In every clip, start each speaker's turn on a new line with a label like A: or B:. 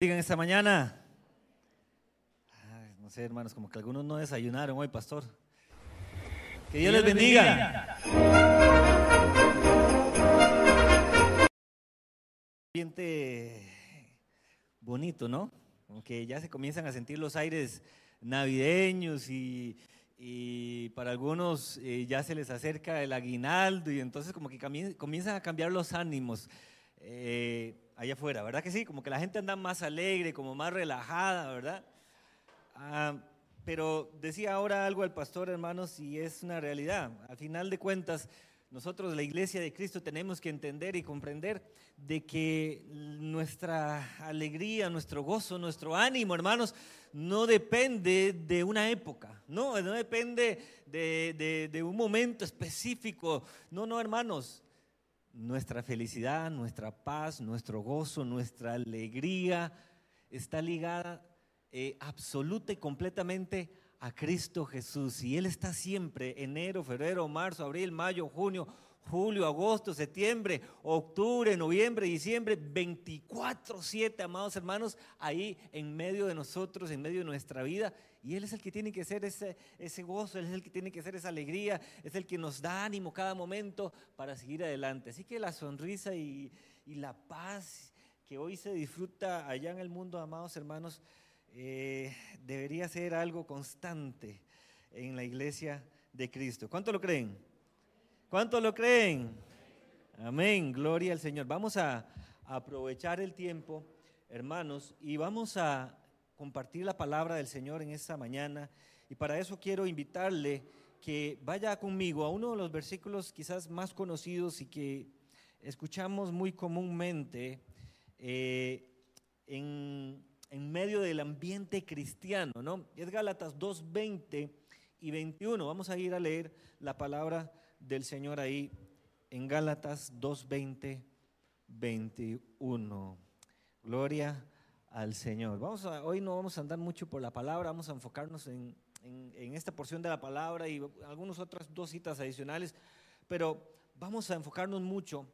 A: Digan esta mañana. no sé, hermanos, como que algunos no desayunaron hoy, pastor. Que Dios les bendiga. Ambiente bonito, ¿no? Aunque ya se comienzan a sentir los aires navideños y, para algunos eh, ya se les acerca el aguinaldo y entonces como que comienzan a cambiar los ánimos. Eh, allá afuera, ¿verdad que sí? Como que la gente anda más alegre, como más relajada, ¿verdad? Ah, pero decía ahora algo el pastor, hermanos, y es una realidad. Al final de cuentas, nosotros, la iglesia de Cristo, tenemos que entender y comprender de que nuestra alegría, nuestro gozo, nuestro ánimo, hermanos, no depende de una época, no, no depende de, de un momento específico. No, no, hermanos, nuestra felicidad, nuestra paz, nuestro gozo, nuestra alegría está ligada eh, absoluta y completamente a Cristo Jesús. Y Él está siempre, enero, febrero, marzo, abril, mayo, junio, julio, agosto, septiembre, octubre, noviembre, diciembre, 24/7, amados hermanos, ahí en medio de nosotros, en medio de nuestra vida. Y Él es el que tiene que ser ese, ese gozo, Él es el que tiene que ser esa alegría, es el que nos da ánimo cada momento para seguir adelante. Así que la sonrisa y, y la paz que hoy se disfruta allá en el mundo, amados hermanos, eh, debería ser algo constante en la iglesia de Cristo. ¿Cuánto lo creen? ¿Cuántos lo creen? Amén, gloria al Señor. Vamos a, aprovechar el tiempo, hermanos, y vamos a compartir la palabra del Señor en esta mañana. Y para eso quiero invitarle que vaya conmigo a uno de los versículos quizás más conocidos y que escuchamos muy comúnmente eh, en, en, medio del ambiente cristiano, ¿no? Es Gálatas 2, 20 y 21. Vamos a ir a leer la palabra del Señor ahí en Gálatas 2:20, 21. Gloria al Señor. Vamos a, hoy no vamos a andar mucho por la palabra, vamos a enfocarnos en, en, esta porción de la palabra y algunas otras dos citas adicionales, pero vamos a enfocarnos mucho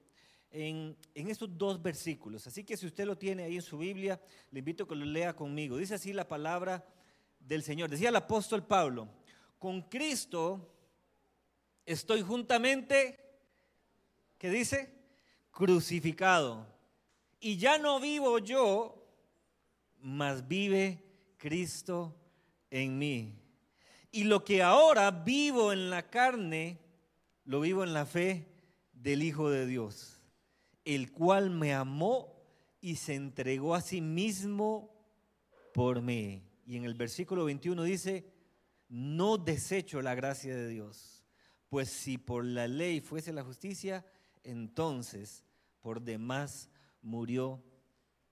A: en, en, estos dos versículos. Así que si usted lo tiene ahí en su Biblia, le invito a que lo lea conmigo. Dice así la palabra del Señor. Decía el apóstol Pablo, con Cristo estoy juntamente, ¿qué dice? Crucificado. Y ya no vivo yo, mas vive Cristo en mí. Y lo que ahora vivo en la carne, lo vivo en la fe del Hijo de Dios, el cual me amó y se entregó a sí mismo por mí. Y en el versículo 21 dice, no desecho la gracia de Dios pues si por la ley fuese la justicia, entonces por demás murió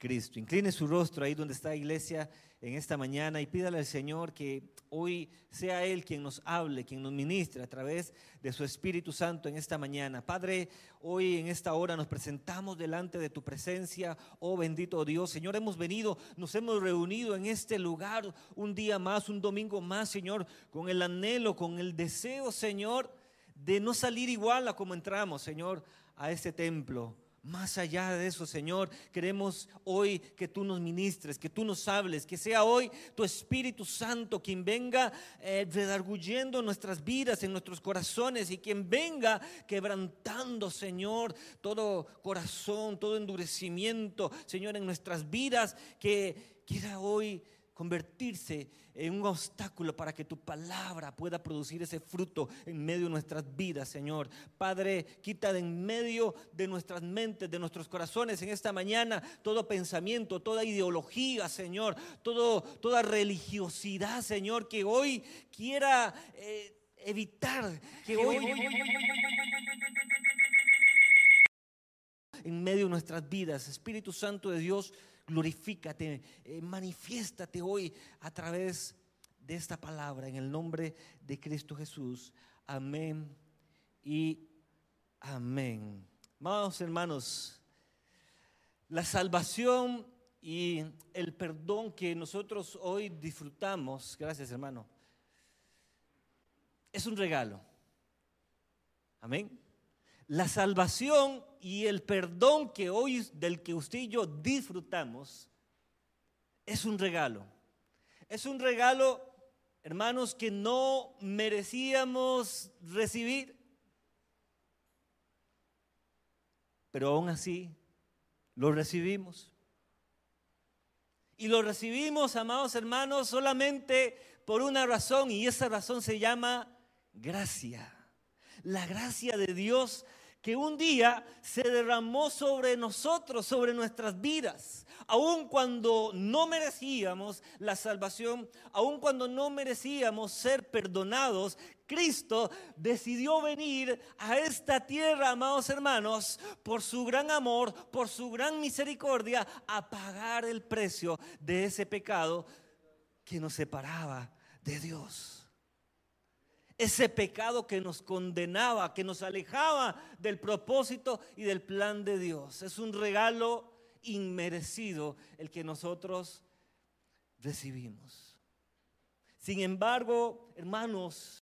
A: Cristo. Incline su rostro ahí donde está la iglesia en esta mañana y pídale al Señor que hoy sea Él quien nos hable, quien nos ministre a través de su Espíritu Santo en esta mañana. Padre, hoy en esta hora nos presentamos delante de tu presencia, oh bendito Dios. Señor, hemos venido, nos hemos reunido en este lugar un día más, un domingo más, Señor, con el anhelo, con el deseo, Señor de no salir igual a como entramos, Señor, a este templo. Más allá de eso, Señor, queremos hoy que tú nos ministres, que tú nos hables, que sea hoy tu Espíritu Santo quien venga eh, redarguyendo nuestras vidas, en nuestros corazones y quien venga quebrantando, Señor, todo corazón, todo endurecimiento, Señor, en nuestras vidas, que quiera hoy convertirse en un obstáculo para que tu palabra pueda producir ese fruto en medio de nuestras vidas, Señor. Padre, quita de en medio de nuestras mentes, de nuestros corazones en esta mañana todo pensamiento, toda ideología, Señor, todo, toda religiosidad, Señor, que hoy quiera eh, evitar, que hoy en medio de nuestras vidas, Espíritu Santo de Dios, glorifícate, eh, manifiéstate hoy a través de esta palabra en el nombre de Cristo Jesús. Amén y amén. Amados hermanos, la salvación y el perdón que nosotros hoy disfrutamos, gracias hermano, es un regalo. Amén. La salvación y el perdón que hoy del que usted y yo disfrutamos es un regalo. Es un regalo, hermanos, que no merecíamos recibir. Pero aún así, lo recibimos. Y lo recibimos, amados hermanos, solamente por una razón, y esa razón se llama gracia. La gracia de Dios que un día se derramó sobre nosotros, sobre nuestras vidas, aun cuando no merecíamos la salvación, aun cuando no merecíamos ser perdonados, Cristo decidió venir a esta tierra, amados hermanos, por su gran amor, por su gran misericordia, a pagar el precio de ese pecado que nos separaba de Dios ese pecado que nos condenaba, que nos alejaba del propósito y del plan de Dios. Es un regalo inmerecido el que nosotros recibimos. Sin embargo, hermanos,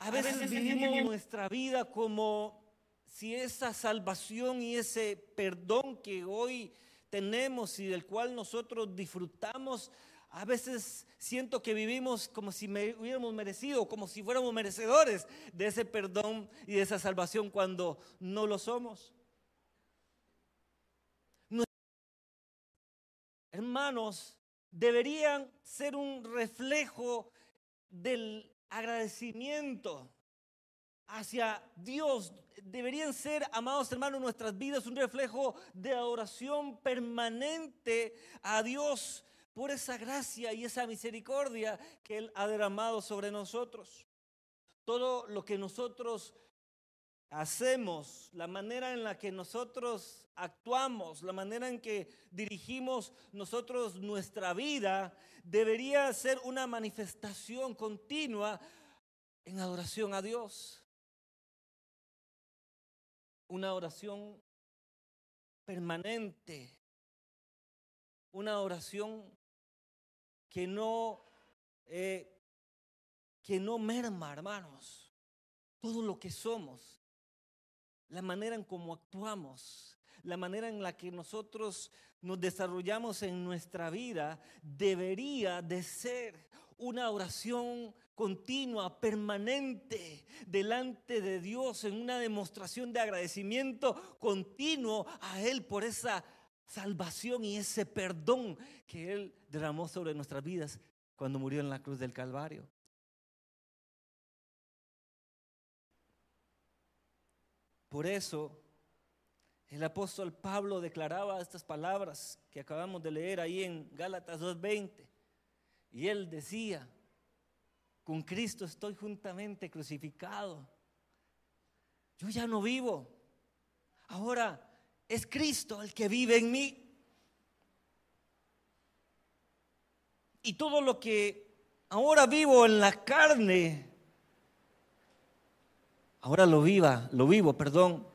A: a veces vivimos nuestra vida como si esa salvación y ese perdón que hoy tenemos y del cual nosotros disfrutamos, a veces siento que vivimos como si me hubiéramos merecido, como si fuéramos merecedores de ese perdón y de esa salvación cuando no lo somos. Hermanos, deberían ser un reflejo del agradecimiento hacia Dios deberían ser, amados hermanos, nuestras vidas un reflejo de adoración permanente a Dios por esa gracia y esa misericordia que Él ha derramado sobre nosotros. Todo lo que nosotros hacemos, la manera en la que nosotros actuamos, la manera en que dirigimos nosotros nuestra vida, debería ser una manifestación continua en adoración a Dios una oración permanente, una oración que no, eh, que no merma, hermanos, todo lo que somos, la manera en cómo actuamos, la manera en la que nosotros nos desarrollamos en nuestra vida, debería de ser una oración continua, permanente, delante de Dios, en una demostración de agradecimiento continuo a Él por esa salvación y ese perdón que Él derramó sobre nuestras vidas cuando murió en la cruz del Calvario. Por eso el apóstol Pablo declaraba estas palabras que acabamos de leer ahí en Gálatas 2.20. Y él decía, con Cristo estoy juntamente crucificado. Yo ya no vivo. Ahora es Cristo el que vive en mí. Y todo lo que ahora vivo en la carne, ahora lo viva, lo vivo, perdón,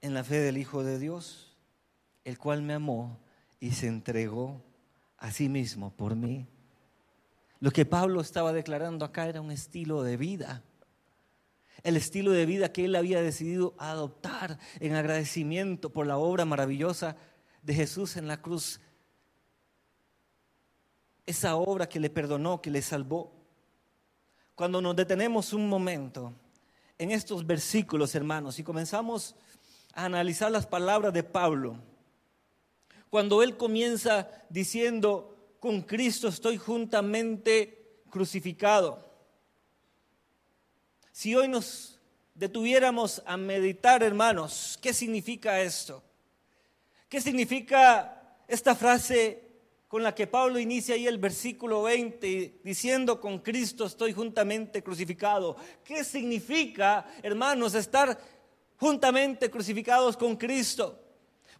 A: en la fe del Hijo de Dios, el cual me amó y se entregó a sí mismo por mí. Lo que Pablo estaba declarando acá era un estilo de vida. El estilo de vida que él había decidido adoptar en agradecimiento por la obra maravillosa de Jesús en la cruz. Esa obra que le perdonó, que le salvó. Cuando nos detenemos un momento en estos versículos, hermanos, y comenzamos a analizar las palabras de Pablo, cuando él comienza diciendo, con Cristo estoy juntamente crucificado. Si hoy nos detuviéramos a meditar, hermanos, ¿qué significa esto? ¿Qué significa esta frase con la que Pablo inicia ahí el versículo 20 diciendo con Cristo estoy juntamente crucificado? ¿Qué significa, hermanos, estar juntamente crucificados con Cristo?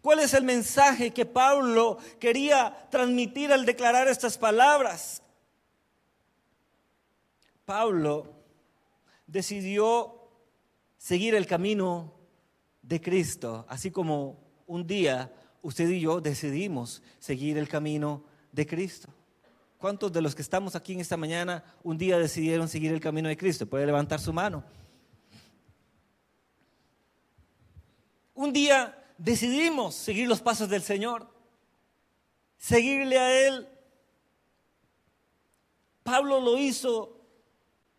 A: ¿Cuál es el mensaje que Pablo quería transmitir al declarar estas palabras? Pablo decidió seguir el camino de Cristo, así como un día usted y yo decidimos seguir el camino de Cristo. ¿Cuántos de los que estamos aquí en esta mañana un día decidieron seguir el camino de Cristo? Puede levantar su mano. Un día decidimos seguir los pasos del Señor, seguirle a Él. Pablo lo hizo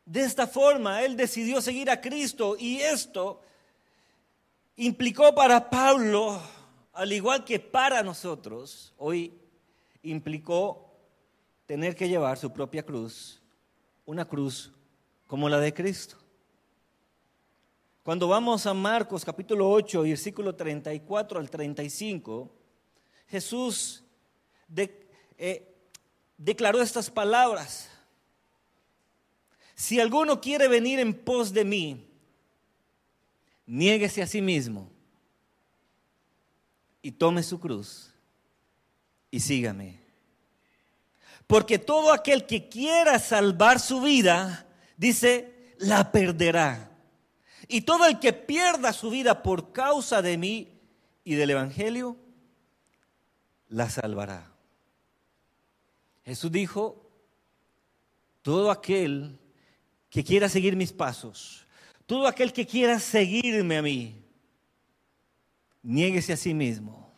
A: de esta forma, Él decidió seguir a Cristo y esto implicó para Pablo, al igual que para nosotros, hoy implicó tener que llevar su propia cruz, una cruz como la de Cristo. Cuando vamos a Marcos capítulo 8, versículo 34 al 35, Jesús eh, declaró estas palabras. Si alguno quiere venir en pos de mí, niéguese a sí mismo y tome su cruz y sígame. Porque todo aquel que quiera salvar su vida, dice, la perderá. Y todo el que pierda su vida por causa de mí y del Evangelio, la salvará. Jesús dijo, todo aquel que quiera seguir mis pasos, todo aquel que quiera seguirme a mí, niéguese a sí mismo,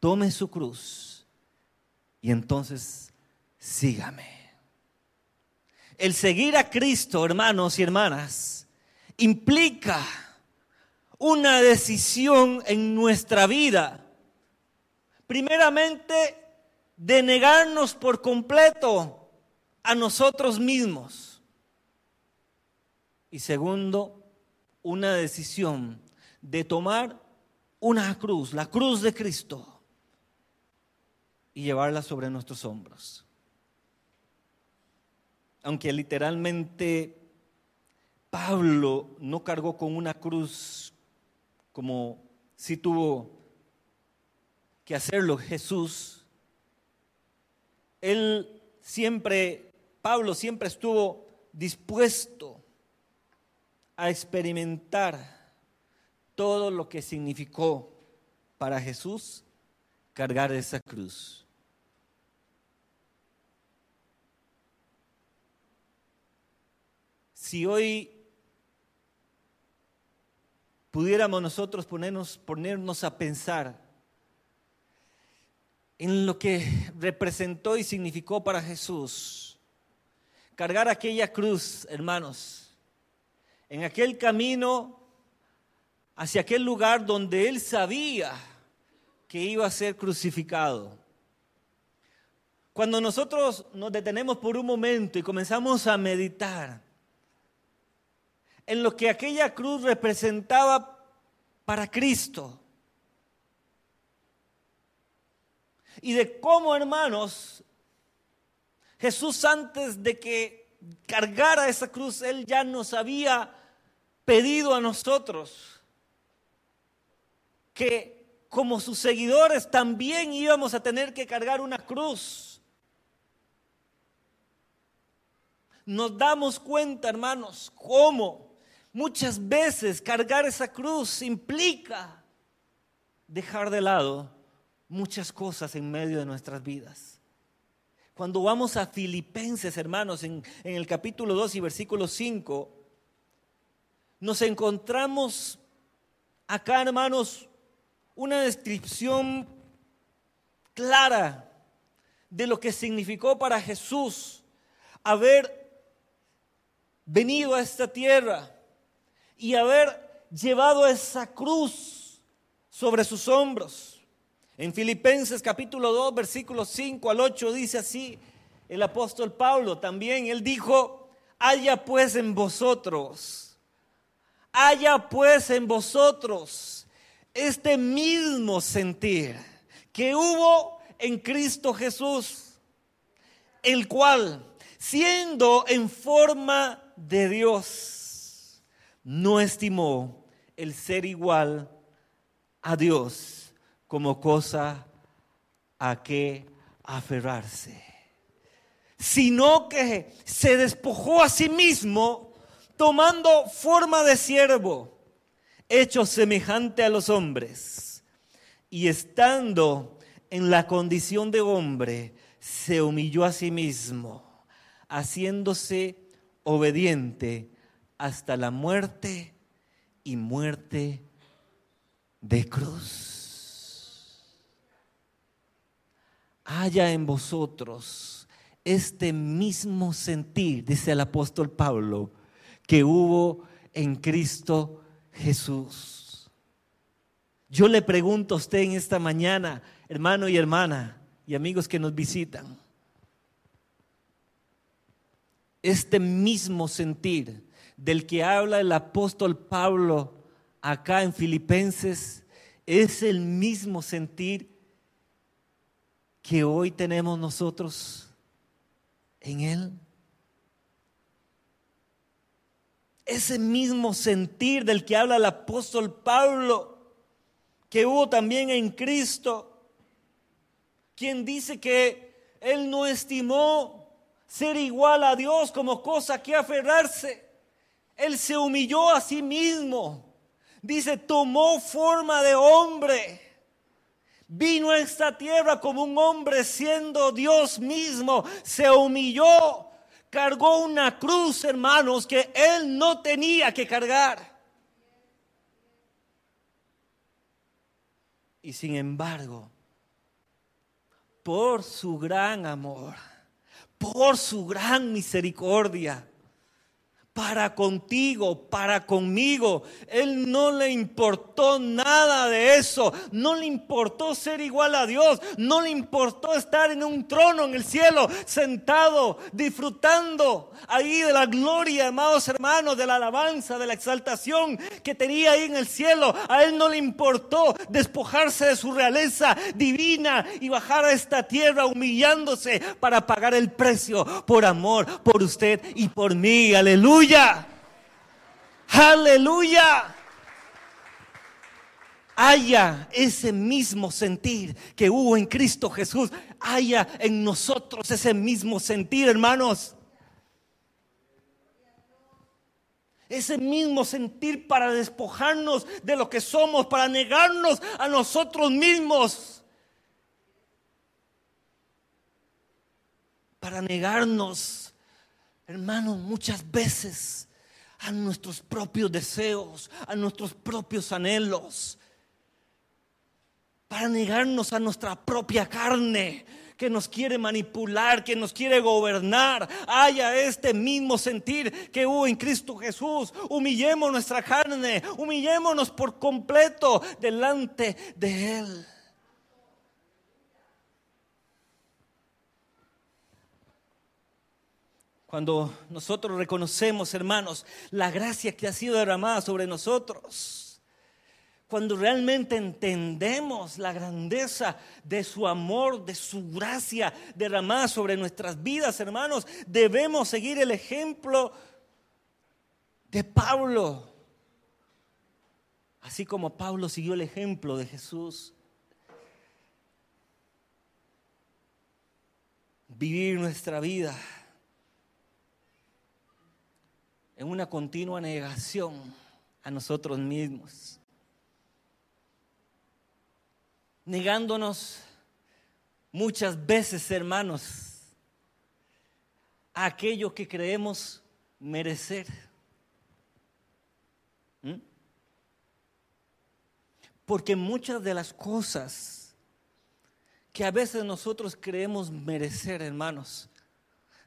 A: tome su cruz y entonces sígame. El seguir a Cristo, hermanos y hermanas, implica una decisión en nuestra vida. Primeramente, de negarnos por completo a nosotros mismos. Y segundo, una decisión de tomar una cruz, la cruz de Cristo, y llevarla sobre nuestros hombros. Aunque literalmente Pablo no cargó con una cruz como si tuvo que hacerlo Jesús. Él siempre, Pablo siempre estuvo dispuesto a experimentar todo lo que significó para Jesús cargar esa cruz. Si hoy pudiéramos nosotros ponernos, ponernos a pensar en lo que representó y significó para Jesús. Cargar aquella cruz, hermanos, en aquel camino hacia aquel lugar donde él sabía que iba a ser crucificado. Cuando nosotros nos detenemos por un momento y comenzamos a meditar en lo que aquella cruz representaba para Cristo. Y de cómo, hermanos, Jesús antes de que cargara esa cruz, Él ya nos había pedido a nosotros que como sus seguidores también íbamos a tener que cargar una cruz. Nos damos cuenta, hermanos, cómo Muchas veces cargar esa cruz implica dejar de lado muchas cosas en medio de nuestras vidas. Cuando vamos a Filipenses, hermanos, en, el capítulo 2 y versículo 5, nos encontramos acá, hermanos, una descripción clara de lo que significó para Jesús haber venido a esta tierra y haber llevado esa cruz sobre sus hombros. En Filipenses capítulo 2, versículos 5 al 8 dice así el apóstol Pablo también, él dijo, haya pues en vosotros, haya pues en vosotros este mismo sentir que hubo en Cristo Jesús, el cual, siendo en forma de Dios, no estimó el ser igual a Dios como cosa a que aferrarse, sino que se despojó a sí mismo tomando forma de siervo, hecho semejante a los hombres, y estando en la condición de hombre, se humilló a sí mismo, haciéndose obediente hasta la muerte y muerte de cruz. Haya en vosotros este mismo sentir, dice el apóstol Pablo, que hubo en Cristo Jesús. Yo le pregunto a usted en esta mañana, hermano y hermana, y amigos que nos visitan, este mismo sentir del que habla el apóstol Pablo acá en Filipenses es el mismo sentir que hoy tenemos nosotros en Él. Ese mismo sentir del que habla el apóstol Pablo, que hubo también en Cristo, quien dice que Él no estimó ser igual a Dios como cosa que aferrarse. Él se humilló a sí mismo. Dice, tomó forma de hombre. Vino a esta tierra como un hombre siendo Dios mismo. Se humilló. Cargó una cruz, hermanos, que él no tenía que cargar. Y sin embargo, por su gran amor, por su gran misericordia, para contigo, para conmigo. Él no le importó nada de eso. No le importó ser igual a Dios. No le importó estar en un trono en el cielo, sentado, disfrutando ahí de la gloria, amados hermanos, de la alabanza, de la exaltación que tenía ahí en el cielo. A Él no le importó despojarse de su realeza divina y bajar a esta tierra humillándose para pagar el precio por amor, por usted y por mí. Aleluya. Aleluya. Aleluya. Haya ese mismo sentir que hubo en Cristo Jesús. Haya en nosotros ese mismo sentir, hermanos. Ese mismo sentir para despojarnos de lo que somos, para negarnos a nosotros mismos. Para negarnos hermanos, muchas veces a nuestros propios deseos, a nuestros propios anhelos, para negarnos a nuestra propia carne que nos quiere manipular, que nos quiere gobernar. Haya este mismo sentir que hubo en Cristo Jesús. Humillemos nuestra carne, humillémonos por completo delante de Él. Cuando nosotros reconocemos, hermanos, la gracia que ha sido derramada sobre nosotros. Cuando realmente entendemos la grandeza de su amor, de su gracia derramada sobre nuestras vidas, hermanos, debemos seguir el ejemplo de Pablo. Así como Pablo siguió el ejemplo de Jesús. Vivir nuestra vida en una continua negación a nosotros mismos. Negándonos muchas veces, hermanos, a aquello que creemos merecer. ¿Mm? Porque muchas de las cosas que a veces nosotros creemos merecer, hermanos,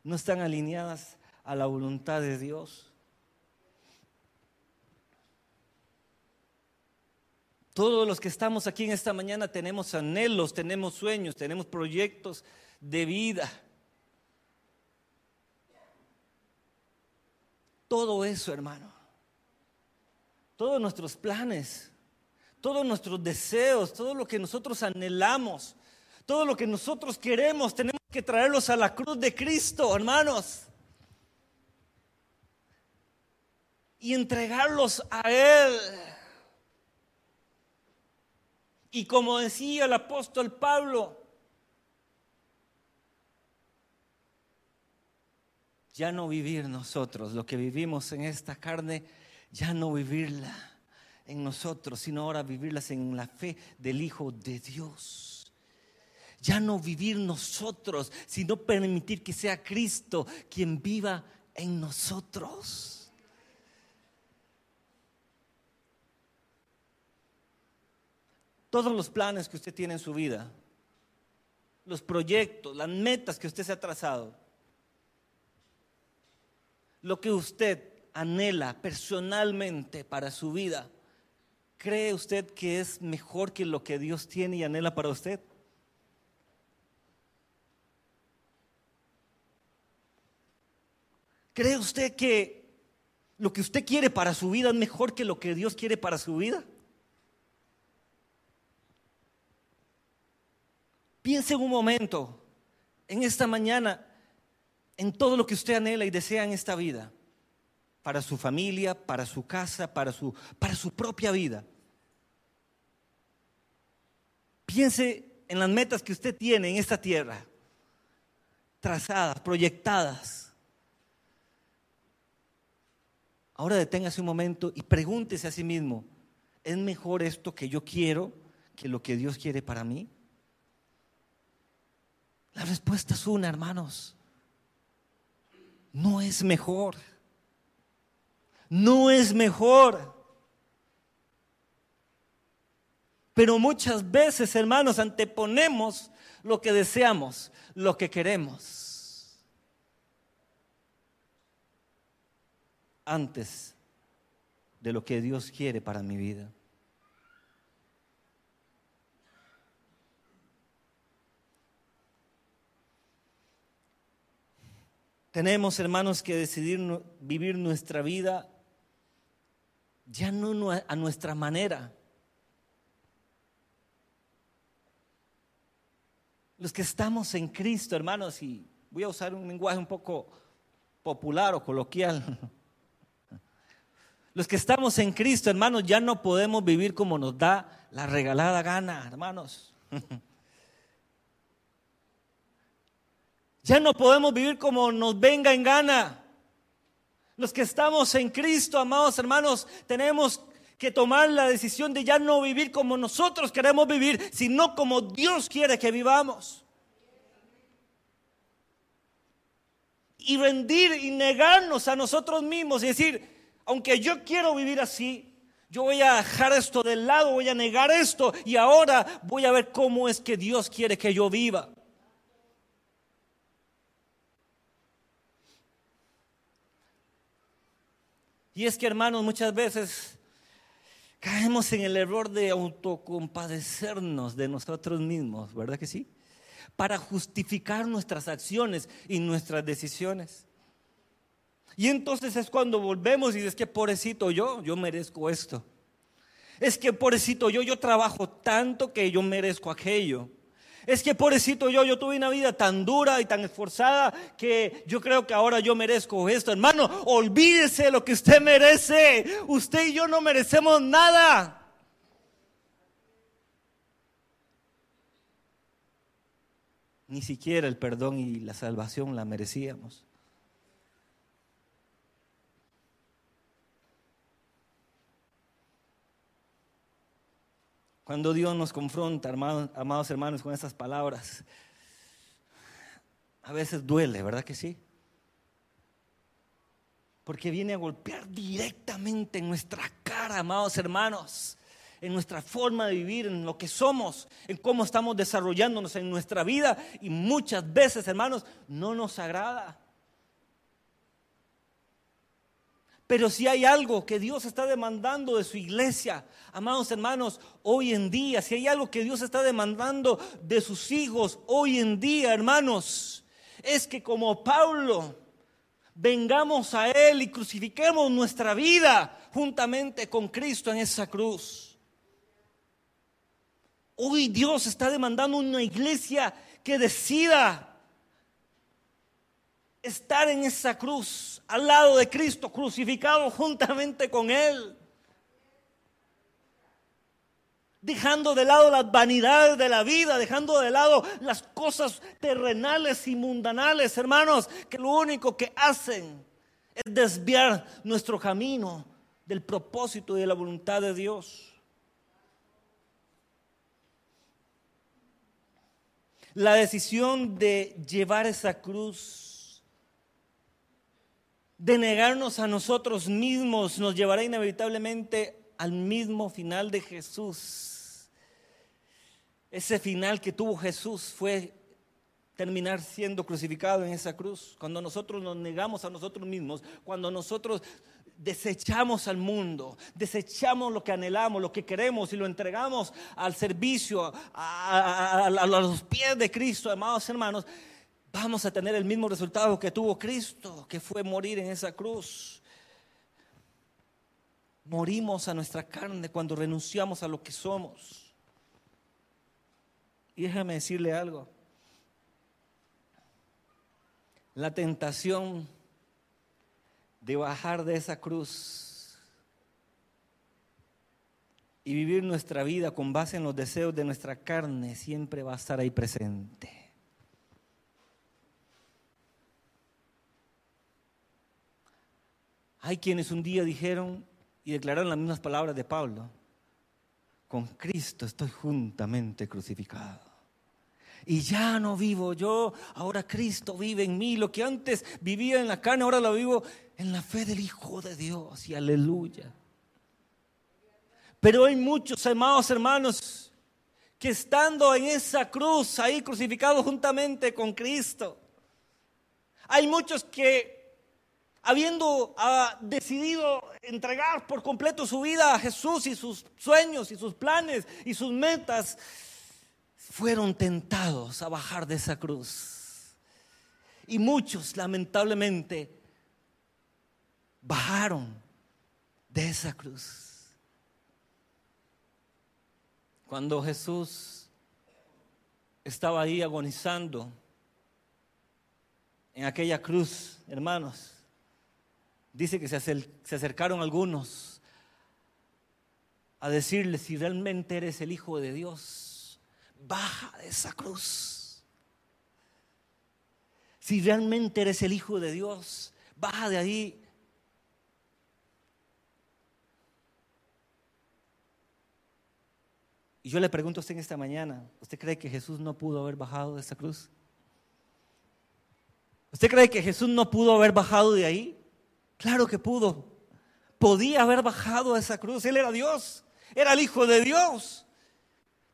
A: no están alineadas a la voluntad de Dios. Todos los que estamos aquí en esta mañana tenemos anhelos, tenemos sueños, tenemos proyectos de vida. Todo eso, hermano. Todos nuestros planes, todos nuestros deseos, todo lo que nosotros anhelamos, todo lo que nosotros queremos, tenemos que traerlos a la cruz de Cristo, hermanos. Y entregarlos a Él. Y como decía el apóstol Pablo, ya no vivir nosotros, lo que vivimos en esta carne, ya no vivirla en nosotros, sino ahora vivirlas en la fe del Hijo de Dios. Ya no vivir nosotros, sino permitir que sea Cristo quien viva en nosotros. Todos los planes que usted tiene en su vida, los proyectos, las metas que usted se ha trazado, lo que usted anhela personalmente para su vida, ¿cree usted que es mejor que lo que Dios tiene y anhela para usted? ¿Cree usted que lo que usted quiere para su vida es mejor que lo que Dios quiere para su vida? Piense un momento, en esta mañana, en todo lo que usted anhela y desea en esta vida, para su familia, para su casa, para su, para su propia vida. Piense en las metas que usted tiene en esta tierra, trazadas, proyectadas. Ahora deténgase un momento y pregúntese a sí mismo, ¿es mejor esto que yo quiero que lo que Dios quiere para mí? La respuesta es una, hermanos. No es mejor. No es mejor. Pero muchas veces, hermanos, anteponemos lo que deseamos, lo que queremos, antes de lo que Dios quiere para mi vida. Tenemos, hermanos, que decidir vivir nuestra vida ya no a nuestra manera. Los que estamos en Cristo, hermanos, y voy a usar un lenguaje un poco popular o coloquial. Los que estamos en Cristo, hermanos, ya no podemos vivir como nos da la regalada gana, hermanos. Ya no podemos vivir como nos venga en gana. Los que estamos en Cristo, amados hermanos, tenemos que tomar la decisión de ya no vivir como nosotros queremos vivir, sino como Dios quiere que vivamos. Y rendir y negarnos a nosotros mismos y decir, aunque yo quiero vivir así, yo voy a dejar esto del lado, voy a negar esto y ahora voy a ver cómo es que Dios quiere que yo viva. Y es que, hermanos, muchas veces caemos en el error de autocompadecernos de nosotros mismos, ¿verdad que sí? Para justificar nuestras acciones y nuestras decisiones. Y entonces es cuando volvemos y dices que pobrecito yo, yo merezco esto. Es que pobrecito yo, yo trabajo tanto que yo merezco aquello. Es que pobrecito yo, yo tuve una vida tan dura y tan esforzada que yo creo que ahora yo merezco esto. Hermano, olvídese lo que usted merece. Usted y yo no merecemos nada. Ni siquiera el perdón y la salvación la merecíamos. Cuando Dios nos confronta, amados hermanos, con estas palabras, a veces duele, ¿verdad que sí? Porque viene a golpear directamente en nuestra cara, amados hermanos, en nuestra forma de vivir, en lo que somos, en cómo estamos desarrollándonos en nuestra vida y muchas veces, hermanos, no nos agrada. Pero si hay algo que Dios está demandando de su iglesia, amados hermanos, hoy en día, si hay algo que Dios está demandando de sus hijos hoy en día, hermanos, es que como Pablo, vengamos a Él y crucifiquemos nuestra vida juntamente con Cristo en esa cruz. Hoy Dios está demandando una iglesia que decida estar en esa cruz, al lado de Cristo, crucificado juntamente con Él. Dejando de lado las vanidades de la vida, dejando de lado las cosas terrenales y mundanales, hermanos, que lo único que hacen es desviar nuestro camino del propósito y de la voluntad de Dios. La decisión de llevar esa cruz de negarnos a nosotros mismos nos llevará inevitablemente al mismo final de Jesús. ese final que tuvo Jesús fue terminar siendo crucificado en esa cruz. Cuando nosotros nos negamos a nosotros mismos, cuando nosotros desechamos al mundo, desechamos lo que anhelamos, lo que queremos y lo entregamos al servicio, a, a, los pies de Cristo, amados hermanos, vamos a tener el mismo resultado que tuvo Cristo, que fue morir en esa cruz. Morimos a nuestra carne cuando renunciamos a lo que somos. Y déjame decirle algo. La tentación de bajar de esa cruz y vivir nuestra vida con base en los deseos de nuestra carne siempre va a estar ahí presente. Hay quienes un día dijeron y declararon las mismas palabras de Pablo, con Cristo estoy juntamente crucificado. Y ya no vivo yo, ahora Cristo vive en mí. Lo que antes vivía en la carne, ahora lo vivo en la fe del Hijo de Dios. Y aleluya. Pero hay muchos amados hermanos que estando en esa cruz, ahí crucificados juntamente con Cristo, hay muchos que habiendo ah, decidido entregar por completo su vida a Jesús y sus sueños y sus planes y sus metas, fueron tentados a bajar de esa cruz. Y muchos, lamentablemente, bajaron de esa cruz. Cuando Jesús estaba ahí agonizando en aquella cruz, hermanos, dice que se, acercaron algunos a decirle si realmente eres el Hijo de Dios baja de esa cruz. Si realmente eres el Hijo de Dios, baja de ahí. Y yo le pregunto a usted en esta mañana, ¿usted cree que Jesús no pudo haber bajado de esa cruz? ¿Usted cree que Jesús no pudo haber bajado de ahí? Claro que pudo. Podía haber bajado de esa cruz. Él era Dios. Era el Hijo de Dios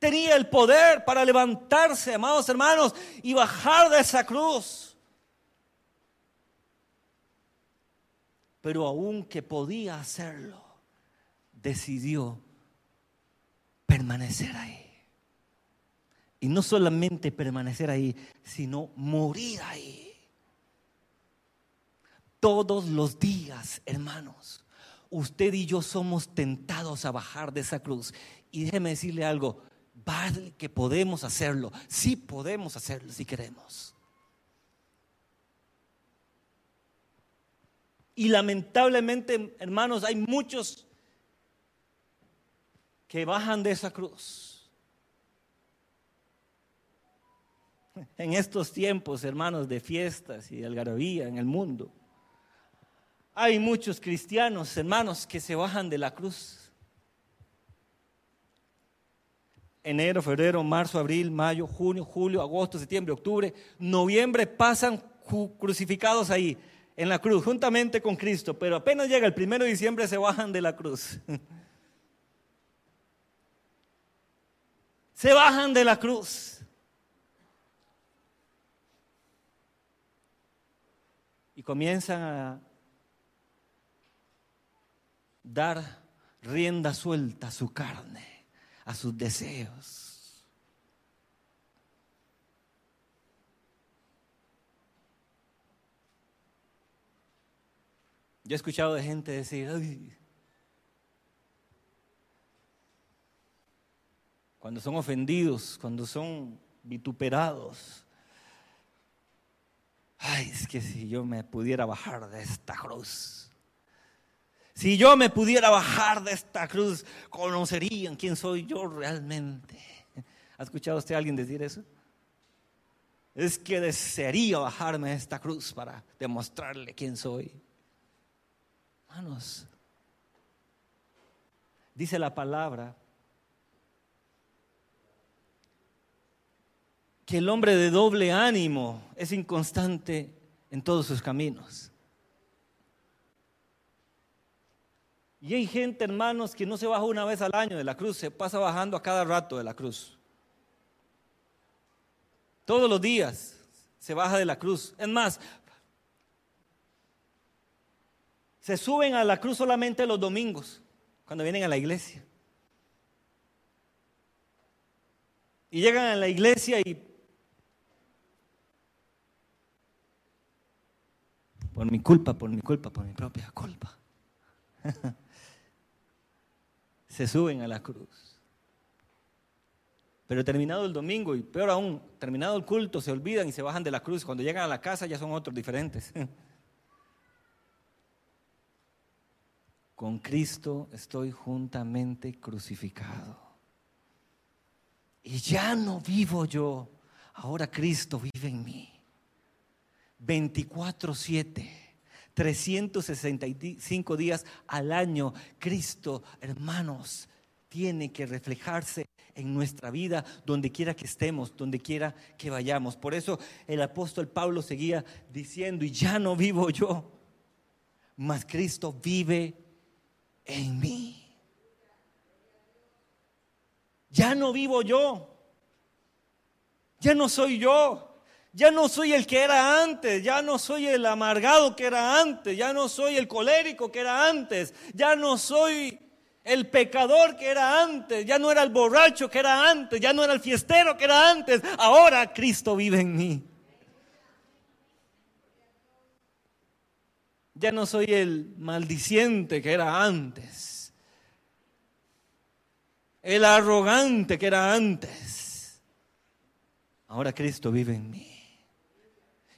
A: tenía el poder para levantarse, amados hermanos, y bajar de esa cruz. Pero aunque podía hacerlo, decidió permanecer ahí. Y no solamente permanecer ahí, sino morir ahí. Todos los días, hermanos, usted y yo somos tentados a bajar de esa cruz. Y déjeme decirle algo, vale que podemos hacerlo. Sí podemos hacerlo si queremos. Y lamentablemente, hermanos, hay muchos que bajan de esa cruz. En estos tiempos, hermanos, de fiestas y de algarabía en el mundo, hay muchos cristianos, hermanos, que se bajan de la cruz. enero, febrero, marzo, abril, mayo, junio, julio, agosto, septiembre, octubre, noviembre pasan crucificados ahí en la cruz, juntamente con Cristo, pero apenas llega el primero de diciembre se bajan de la cruz. Se bajan de la cruz. Y comienzan a dar rienda suelta a su carne a sus deseos. Yo he escuchado de gente decir, cuando son ofendidos, cuando son vituperados, ay, es que si yo me pudiera bajar de esta cruz. Si yo me pudiera bajar de esta cruz, conocerían quién soy yo realmente. ¿Ha escuchado usted a alguien decir eso? Es que desearía bajarme de esta cruz para demostrarle quién soy. Hermanos, dice la palabra que el hombre de doble ánimo es inconstante en todos sus caminos. Y hay gente, hermanos, que no se baja una vez al año de la cruz, se pasa bajando a cada rato de la cruz. Todos los días se baja de la cruz. Es más, se suben a la cruz solamente los domingos, cuando vienen a la iglesia. Y llegan a la iglesia y por mi culpa, por mi culpa, por mi propia culpa, se suben a la cruz. Pero terminado el domingo y peor aún, terminado el culto, se olvidan y se bajan de la cruz. Cuando llegan a la casa ya son otros diferentes. Con Cristo estoy juntamente crucificado. Y ya no vivo yo, ahora Cristo vive en mí. 24/7, 365 días al año, Cristo, hermanos, tiene que reflejarse en nuestra vida, donde quiera que estemos, donde quiera que vayamos. Por eso el apóstol Pablo seguía diciendo, y ya no vivo yo, mas Cristo vive en mí. Ya no vivo yo. Ya no soy yo. Ya no soy el que era antes, ya no soy el amargado que era antes, ya no soy el colérico que era antes, ya no soy el pecador que era antes, ya no era el borracho que era antes, ya no era el fiestero que era antes, ahora Cristo vive en mí. Ya no soy el maldiciente que era antes. El arrogante que era antes. Ahora Cristo vive en mí.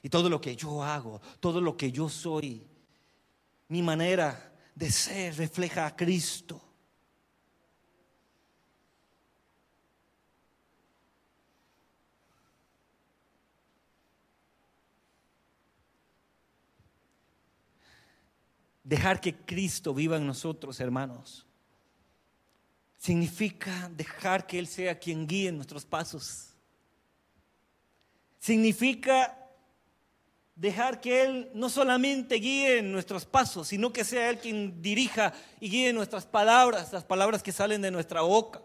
A: Y todo lo que yo hago, todo lo que yo soy, mi manera de ser refleja a Cristo. Dejar que Cristo viva en nosotros, hermanos, significa dejar que Él sea quien guíe nuestros pasos. Significa dejar que Él no solamente guíe nuestros pasos, sino que sea Él quien dirija y guíe nuestras palabras, las palabras que salen de nuestra boca.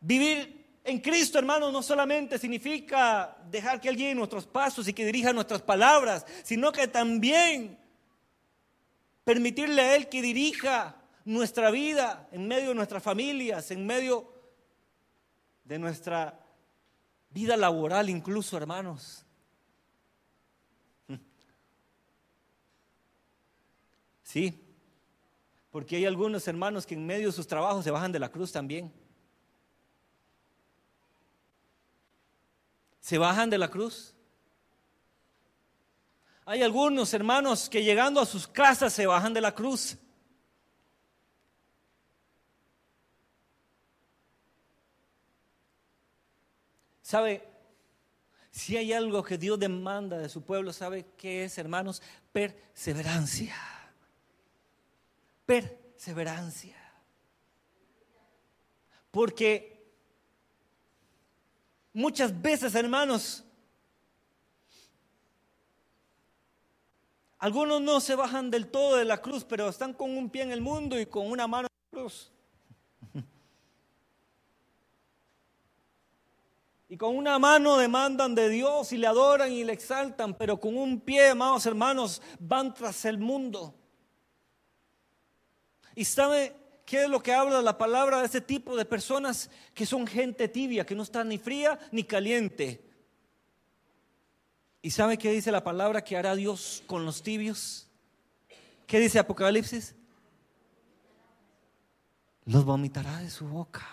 A: Vivir en Cristo, hermano, no solamente significa dejar que Él guíe nuestros pasos y que dirija nuestras palabras, sino que también permitirle a Él que dirija nuestra vida en medio de nuestras familias, en medio de nuestra vida laboral incluso, hermanos. Sí, porque hay algunos hermanos que en medio de sus trabajos se bajan de la cruz también. se bajan de la cruz. Hay algunos hermanos que llegando a sus casas se bajan de la cruz. ¿Sabe? Si hay algo que Dios demanda de su pueblo, ¿sabe qué es, hermanos? Perseverancia. Perseverancia. Porque Muchas veces, hermanos, algunos no se bajan del todo de la cruz, pero están con un pie en el mundo y con una mano en la cruz. Y con una mano demandan de Dios y le adoran y le exaltan, pero con un pie, amados hermanos, van tras el mundo. Y sabe, ¿Qué es lo que habla la palabra de ese tipo de personas que son gente tibia, que no está ni fría ni caliente? ¿Y sabe qué dice la palabra que hará Dios con los tibios? ¿Qué dice Apocalipsis? Los vomitará de su boca.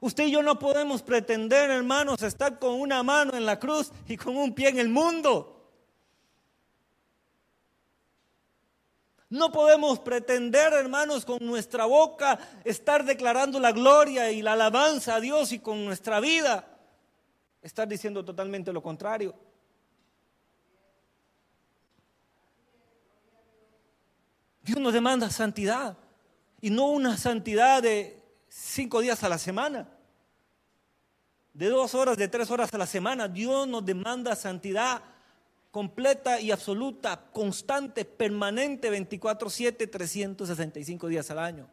A: Usted y yo no podemos pretender, hermanos, estar con una mano en la cruz y con un pie en el mundo. No podemos pretender, hermanos, con nuestra boca estar declarando la gloria y la alabanza a Dios y con nuestra vida estar diciendo totalmente lo contrario. Dios nos demanda santidad y no una santidad de cinco días a la semana, de dos horas, de tres horas a la semana. Dios nos demanda santidad completa y absoluta, constante, permanente, 24/7, 365 días al año.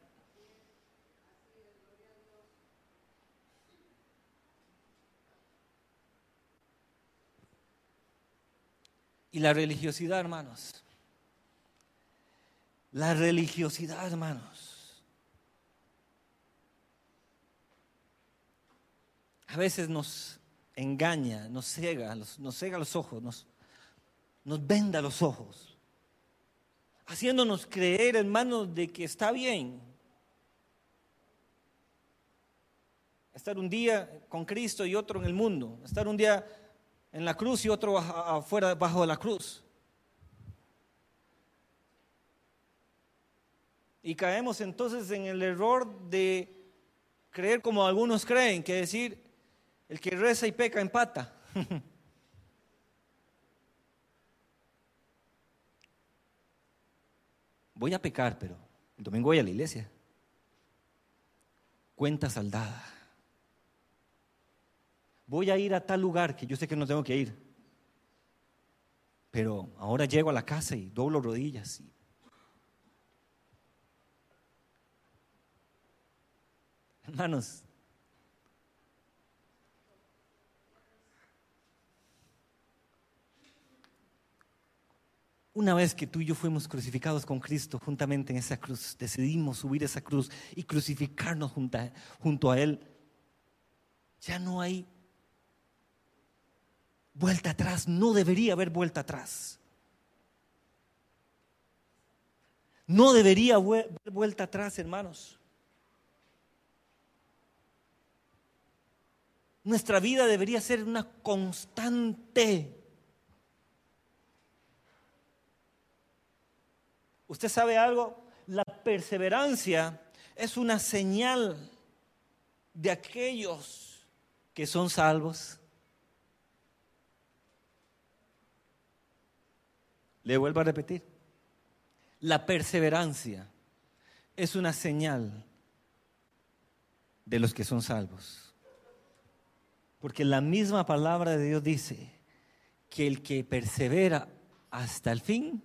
A: Y la religiosidad, hermanos. La religiosidad, hermanos. A veces nos engaña, nos cega, nos cega los ojos, nos, nos venda los ojos, haciéndonos creer, hermanos, de que está bien estar un día con Cristo y otro en el mundo, estar un día en la cruz y otro afuera bajo la cruz. Y caemos entonces en el error de creer como algunos creen, que decir, el que reza y peca empata. voy a pecar, pero el domingo voy a la iglesia. Cuenta saldada. Voy a ir a tal lugar que yo sé que no tengo que ir. Pero ahora llego a la casa y doblo rodillas. Hermanos, Una vez que tú y yo fuimos crucificados con Cristo juntamente en esa cruz, decidimos subir esa cruz y crucificarnos junto a, Él, ya no hay vuelta atrás, no debería haber vuelta atrás. No debería haber vuelta atrás, hermanos. Nuestra vida debería ser una constante ¿Usted sabe algo? La perseverancia es una señal de aquellos que son salvos. Le vuelvo a repetir. La perseverancia es una señal de los que son salvos. Porque la misma palabra de Dios dice que el que persevera hasta el fin,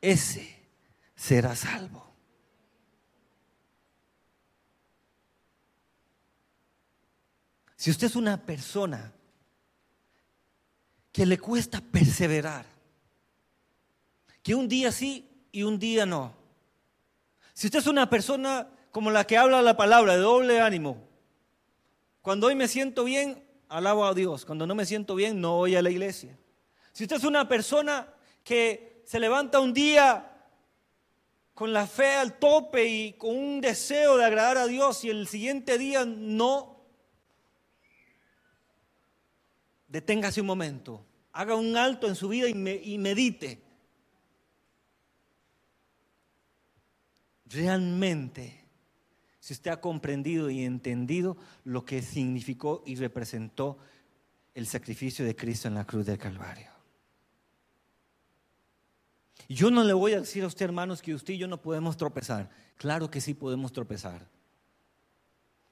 A: ese será salvo. Si usted es una persona que le cuesta perseverar, que un día sí y un día no. Si usted es una persona como la que habla la palabra, de doble ánimo, cuando hoy me siento bien, alabo a Dios, cuando no me siento bien, no voy a la iglesia. Si usted es una persona que se levanta un día con la fe al tope y con un deseo de agradar a Dios y el siguiente día no, deténgase un momento, haga un alto en su vida y, y medite. Realmente, si usted ha comprendido y entendido lo que significó y representó el sacrificio de Cristo en la cruz del Calvario. Yo no le voy a decir a usted, hermanos, que usted y yo no podemos tropezar. Claro que sí podemos tropezar.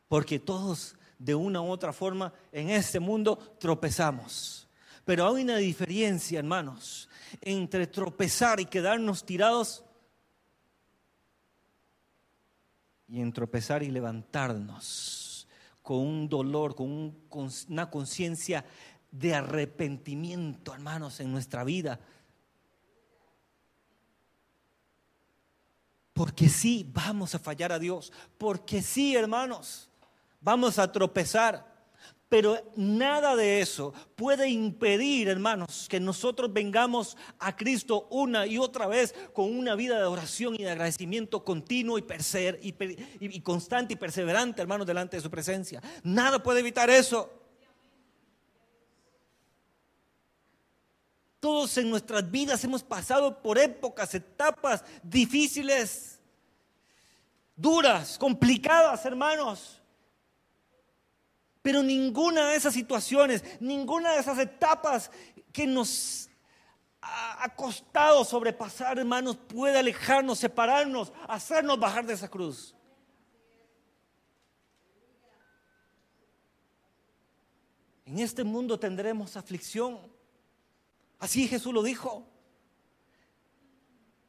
A: Porque todos, de una u otra forma, en este mundo tropezamos. Pero hay una diferencia, hermanos, entre tropezar y quedarnos tirados y en tropezar y levantarnos con un dolor, con, una conciencia de arrepentimiento, hermanos, en nuestra vida Porque sí, vamos a fallar a Dios. Porque sí, hermanos, vamos a tropezar. Pero nada de eso puede impedir, hermanos, que nosotros vengamos a Cristo una y otra vez con una vida de oración y de agradecimiento continuo y, y constante y perseverante, hermanos, delante de su presencia. Nada puede evitar eso. Todos en nuestras vidas hemos pasado por épocas, etapas difíciles, duras, complicadas, hermanos. Pero ninguna de esas situaciones, ninguna de esas etapas que nos ha costado sobrepasar, hermanos, puede alejarnos, separarnos, hacernos bajar de esa cruz. En este mundo tendremos aflicción. Así Jesús lo dijo.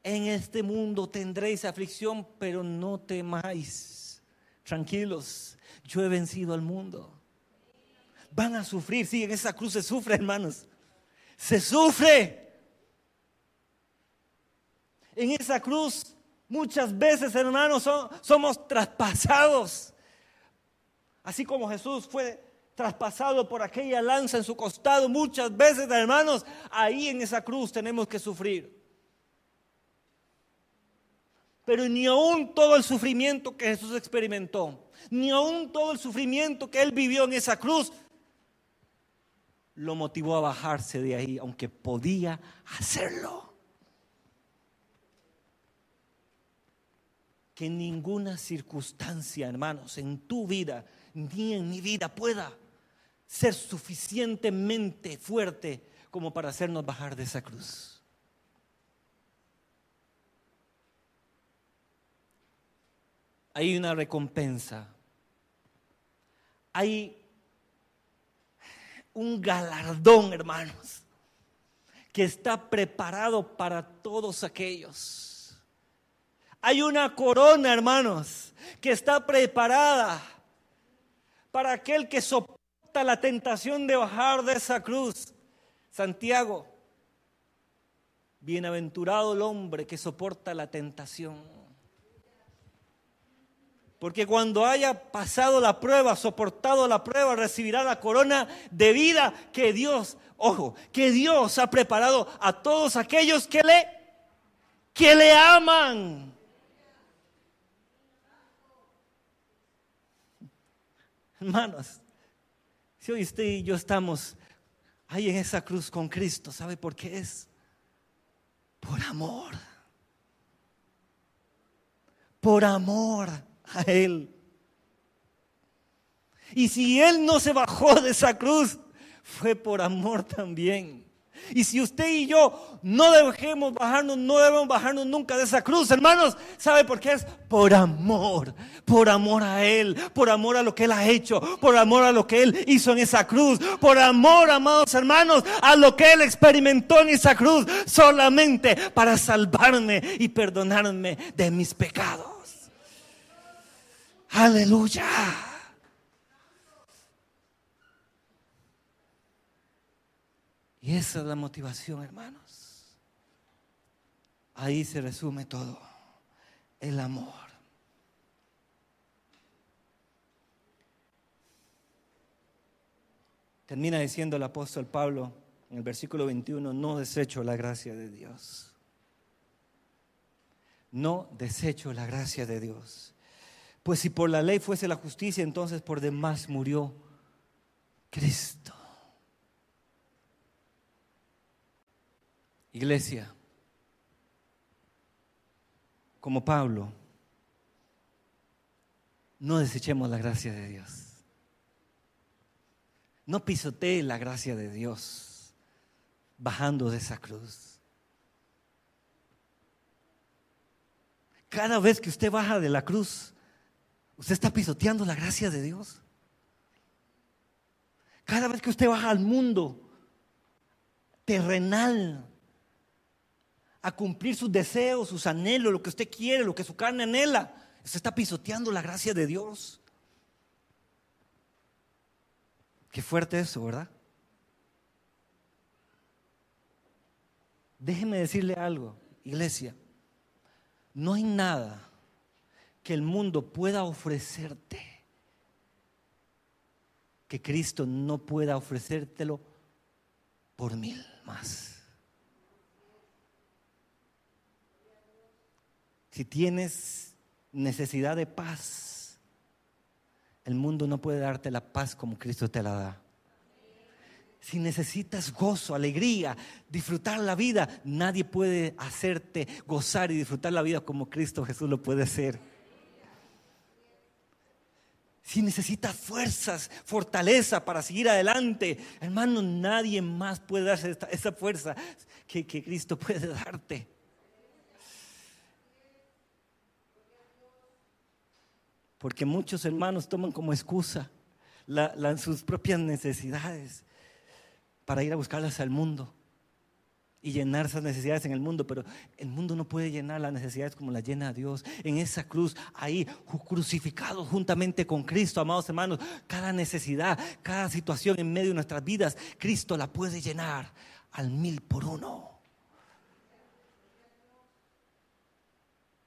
A: En este mundo tendréis aflicción, pero no temáis. Tranquilos, yo he vencido al mundo. Van a sufrir, sí, en esa cruz se sufre, hermanos. se sufre. En esa cruz muchas veces, hermanos, somos traspasados. Así como Jesús fue traspasado por aquella lanza en su costado, muchas veces, hermanos, ahí en esa cruz tenemos que sufrir. Pero ni aún todo el sufrimiento que Jesús experimentó, ni aún todo el sufrimiento que él vivió en esa cruz, lo motivó a bajarse de ahí, aunque podía hacerlo. Que ninguna circunstancia, hermanos, en tu vida ni en mi vida pueda ser suficientemente fuerte como para hacernos bajar de esa cruz. Hay una recompensa. Hay un galardón, hermanos, que está preparado para todos aquellos. Hay una corona, hermanos, que está preparada para aquel que soporta la tentación de bajar de esa cruz. Santiago, bienaventurado el hombre que soporta la tentación. Porque cuando haya pasado la prueba, soportado la prueba, recibirá la corona de vida que Dios, ojo, que Dios ha preparado a todos aquellos que le, que le aman. Hermanos, si usted y yo estamos ahí en esa cruz con Cristo, ¿sabe por qué es? Por amor. Por amor a Él. Y si Él no se bajó de esa cruz, fue por amor también. Y si usted y yo no dejemos bajarnos, no debemos bajarnos nunca de esa cruz, hermanos, ¿sabe por qué es? Por amor, por amor a Él, por amor a lo que Él ha hecho, por amor a lo que Él hizo en esa cruz, por amor, amados hermanos, a lo que Él experimentó en esa cruz, solamente para salvarme y perdonarme de mis pecados. Aleluya. Y esa es la motivación, hermanos. Ahí se resume todo. El amor. Termina diciendo el apóstol Pablo en el versículo 21, no desecho la gracia de Dios. No desecho la gracia de Dios. Pues si por la ley fuese la justicia, entonces por demás murió Cristo. Iglesia, como Pablo, no desechemos la gracia de Dios. No pisotee la gracia de Dios bajando de esa cruz. Cada vez que usted baja de la cruz, usted está pisoteando la gracia de Dios. Cada vez que usted baja al mundo terrenal, a cumplir sus deseos, sus anhelos, lo que usted quiere, lo que su carne anhela. Usted está pisoteando la gracia de Dios. Qué fuerte eso, ¿verdad? Déjeme decirle algo, iglesia. No hay nada que el mundo pueda ofrecerte que Cristo no pueda ofrecértelo por mil más. Si tienes necesidad de paz, el mundo no puede darte la paz como Cristo te la da. Si necesitas gozo, alegría, disfrutar la vida, nadie puede hacerte gozar y disfrutar la vida como Cristo Jesús lo puede hacer. Si necesitas fuerzas, fortaleza para seguir adelante, hermano, nadie más puede darte esa fuerza que Cristo puede darte. Porque muchos hermanos toman como excusa sus propias necesidades para ir a buscarlas al mundo y llenar esas necesidades en el mundo, pero el mundo no puede llenar las necesidades como las llena Dios. En esa cruz, ahí crucificado juntamente con Cristo, amados hermanos, cada necesidad, cada situación en medio de nuestras vidas, Cristo la puede llenar al mil por uno.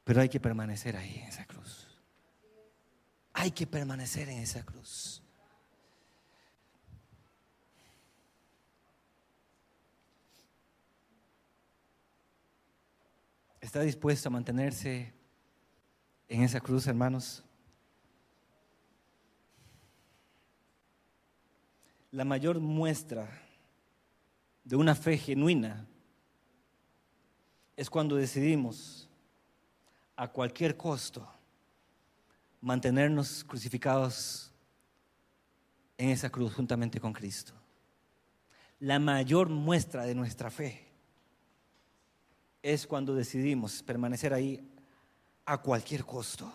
A: Pero hay que permanecer ahí en esa cruz. Hay que permanecer en esa cruz. ¿Está dispuesto a mantenerse en esa cruz, hermanos? La mayor muestra de una fe genuina es cuando decidimos a cualquier costo mantenernos crucificados en esa cruz juntamente con Cristo. La mayor muestra de nuestra fe es cuando decidimos permanecer ahí a cualquier costo.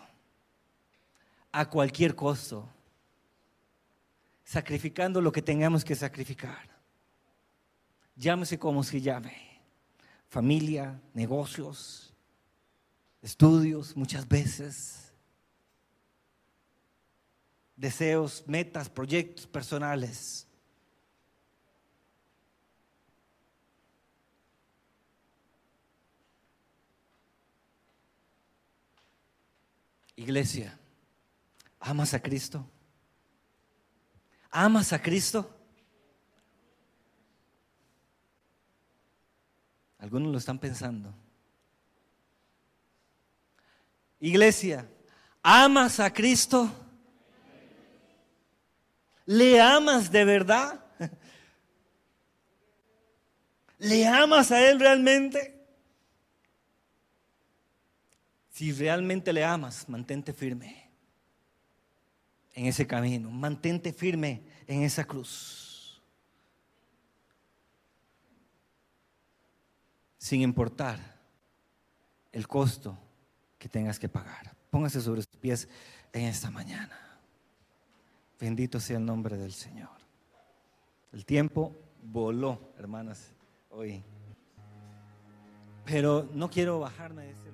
A: A cualquier costo. Sacrificando lo que tengamos que sacrificar. Llámese como se llame. Familia, negocios, estudios muchas veces. Deseos, metas, proyectos personales. Iglesia, ¿amas a Cristo? ¿Amas a Cristo? Algunos lo están pensando. Iglesia, ¿amas a Cristo? ¿Le amas de verdad? ¿Le amas a Él realmente? Si realmente le amas, mantente firme en ese camino, mantente firme en esa cruz. Sin importar el costo que tengas que pagar. Póngase sobre sus pies en esta mañana. Bendito sea el nombre del Señor. El tiempo voló, hermanas, hoy. Pero no quiero bajarme de ese.